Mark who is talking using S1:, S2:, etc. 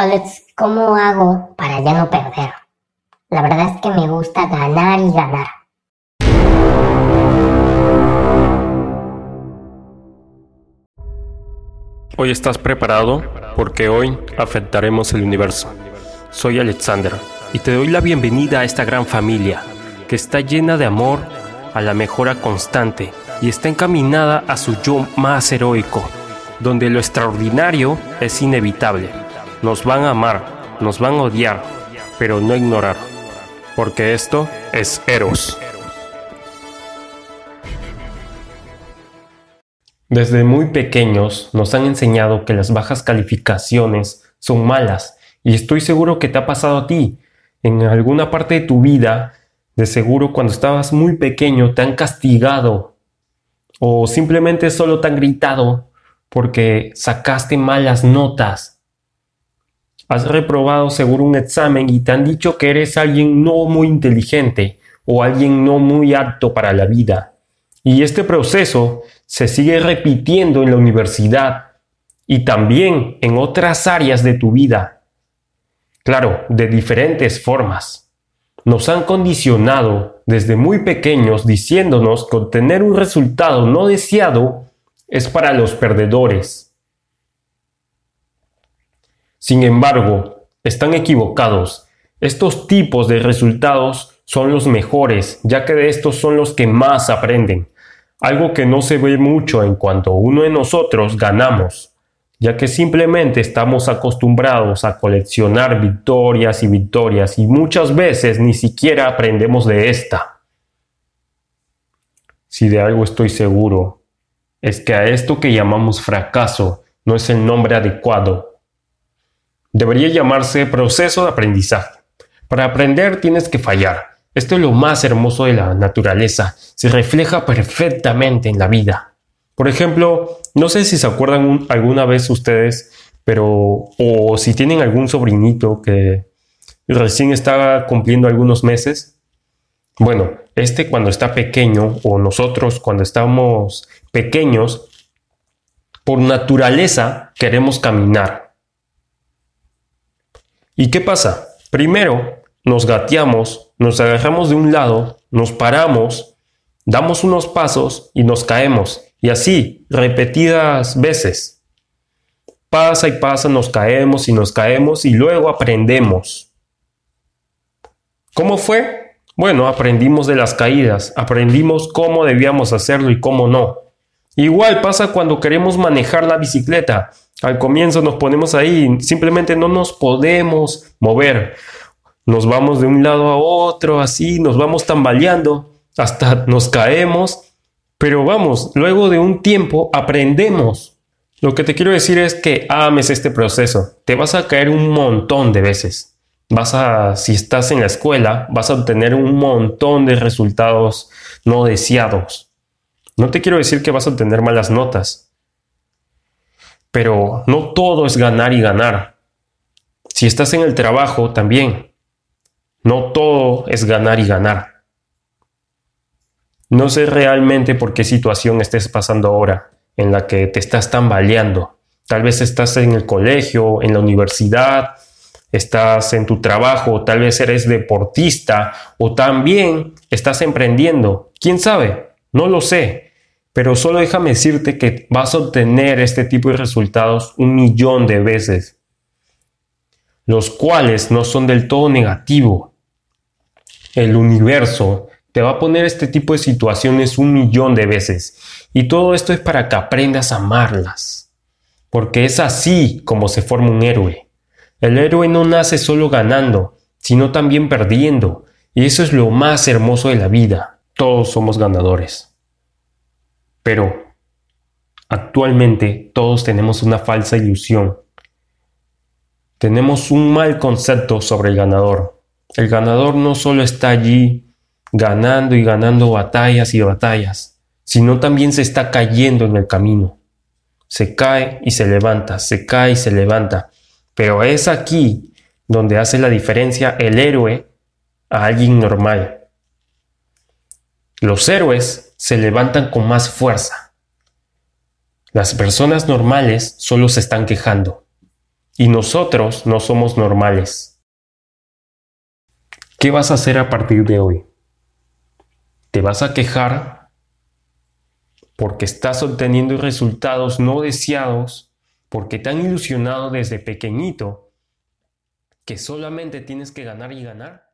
S1: Alex, ¿cómo hago para ya no perder? La verdad es que me gusta ganar y ganar.
S2: Hoy estás preparado porque hoy afectaremos el universo. Soy Alexander y te doy la bienvenida a esta gran familia que está llena de amor a la mejora constante y está encaminada a su yo más heroico, donde lo extraordinario es inevitable. Nos van a amar, nos van a odiar, pero no ignorar, porque esto es Eros. Desde muy pequeños nos han enseñado que las bajas calificaciones son malas y estoy seguro que te ha pasado a ti. En alguna parte de tu vida, de seguro cuando estabas muy pequeño te han castigado o simplemente solo te han gritado porque sacaste malas notas. Has reprobado seguro un examen y te han dicho que eres alguien no muy inteligente o alguien no muy apto para la vida. Y este proceso se sigue repitiendo en la universidad y también en otras áreas de tu vida. Claro, de diferentes formas. Nos han condicionado desde muy pequeños diciéndonos que obtener un resultado no deseado es para los perdedores. Sin embargo, están equivocados. Estos tipos de resultados son los mejores, ya que de estos son los que más aprenden, algo que no se ve mucho en cuanto uno de nosotros ganamos, ya que simplemente estamos acostumbrados a coleccionar victorias y victorias y muchas veces ni siquiera aprendemos de esta. Si de algo estoy seguro, es que a esto que llamamos fracaso no es el nombre adecuado. Debería llamarse proceso de aprendizaje. Para aprender tienes que fallar esto es lo más hermoso de la naturaleza, se refleja perfectamente en la vida. Por ejemplo, no sé si se acuerdan alguna vez ustedes, pero o si tienen algún sobrinito que recién está cumpliendo algunos meses. Bueno, este cuando está pequeño o nosotros cuando estamos pequeños, por naturaleza queremos caminar. ¿Y qué pasa? Primero, nos gateamos, nos agarramos de un lado, nos paramos, damos unos pasos y nos caemos. Y así, repetidas veces. Pasa y pasa, nos caemos y nos caemos y luego aprendemos. ¿Cómo fue? Bueno, aprendimos de las caídas, aprendimos cómo debíamos hacerlo y cómo no. Igual pasa cuando queremos manejar la bicicleta. Al comienzo nos ponemos ahí, simplemente no nos podemos mover nos vamos de un lado a otro, así, nos vamos tambaleando, hasta nos caemos, pero vamos, luego de un tiempo aprendemos. Lo que te quiero decir es que ames este proceso, te vas a caer un montón de veces. Vas a, si estás en la escuela, vas a obtener un montón de resultados no deseados. No te quiero decir que vas a obtener malas notas, pero no todo es ganar y ganar. Si estás en el trabajo, también no todo es ganar y ganar. No sé realmente por qué situación estés pasando ahora en la que te estás tambaleando. Tal vez estás en el colegio, en la universidad, estás en tu trabajo, tal vez eres deportista o también estás emprendiendo. ¿Quién sabe? No lo sé. Pero solo déjame decirte que vas a obtener este tipo de resultados un millón de veces, los cuales no son del todo negativos el universo te va a poner este tipo de situaciones un millón de veces. Y todo esto es para que aprendas a amarlas. Porque es así como se forma un héroe. El héroe no nace solo ganando, sino también perdiendo. Y eso es lo más hermoso de la vida. Todos somos ganadores. Pero actualmente todos tenemos una falsa ilusión. Tenemos un mal concepto sobre el ganador. El ganador no solo está allí ganando y ganando batallas y batallas, sino también se está cayendo en el camino. Se cae y se levanta, se cae y se levanta. Pero es aquí donde hace la diferencia el héroe a alguien normal. Los héroes se levantan con más fuerza. Las personas normales solo se están quejando. Y nosotros no somos normales. ¿Qué vas a hacer a partir de hoy? ¿Te vas a quejar porque estás obteniendo resultados no deseados, porque te han ilusionado desde pequeñito que solamente tienes que ganar y ganar?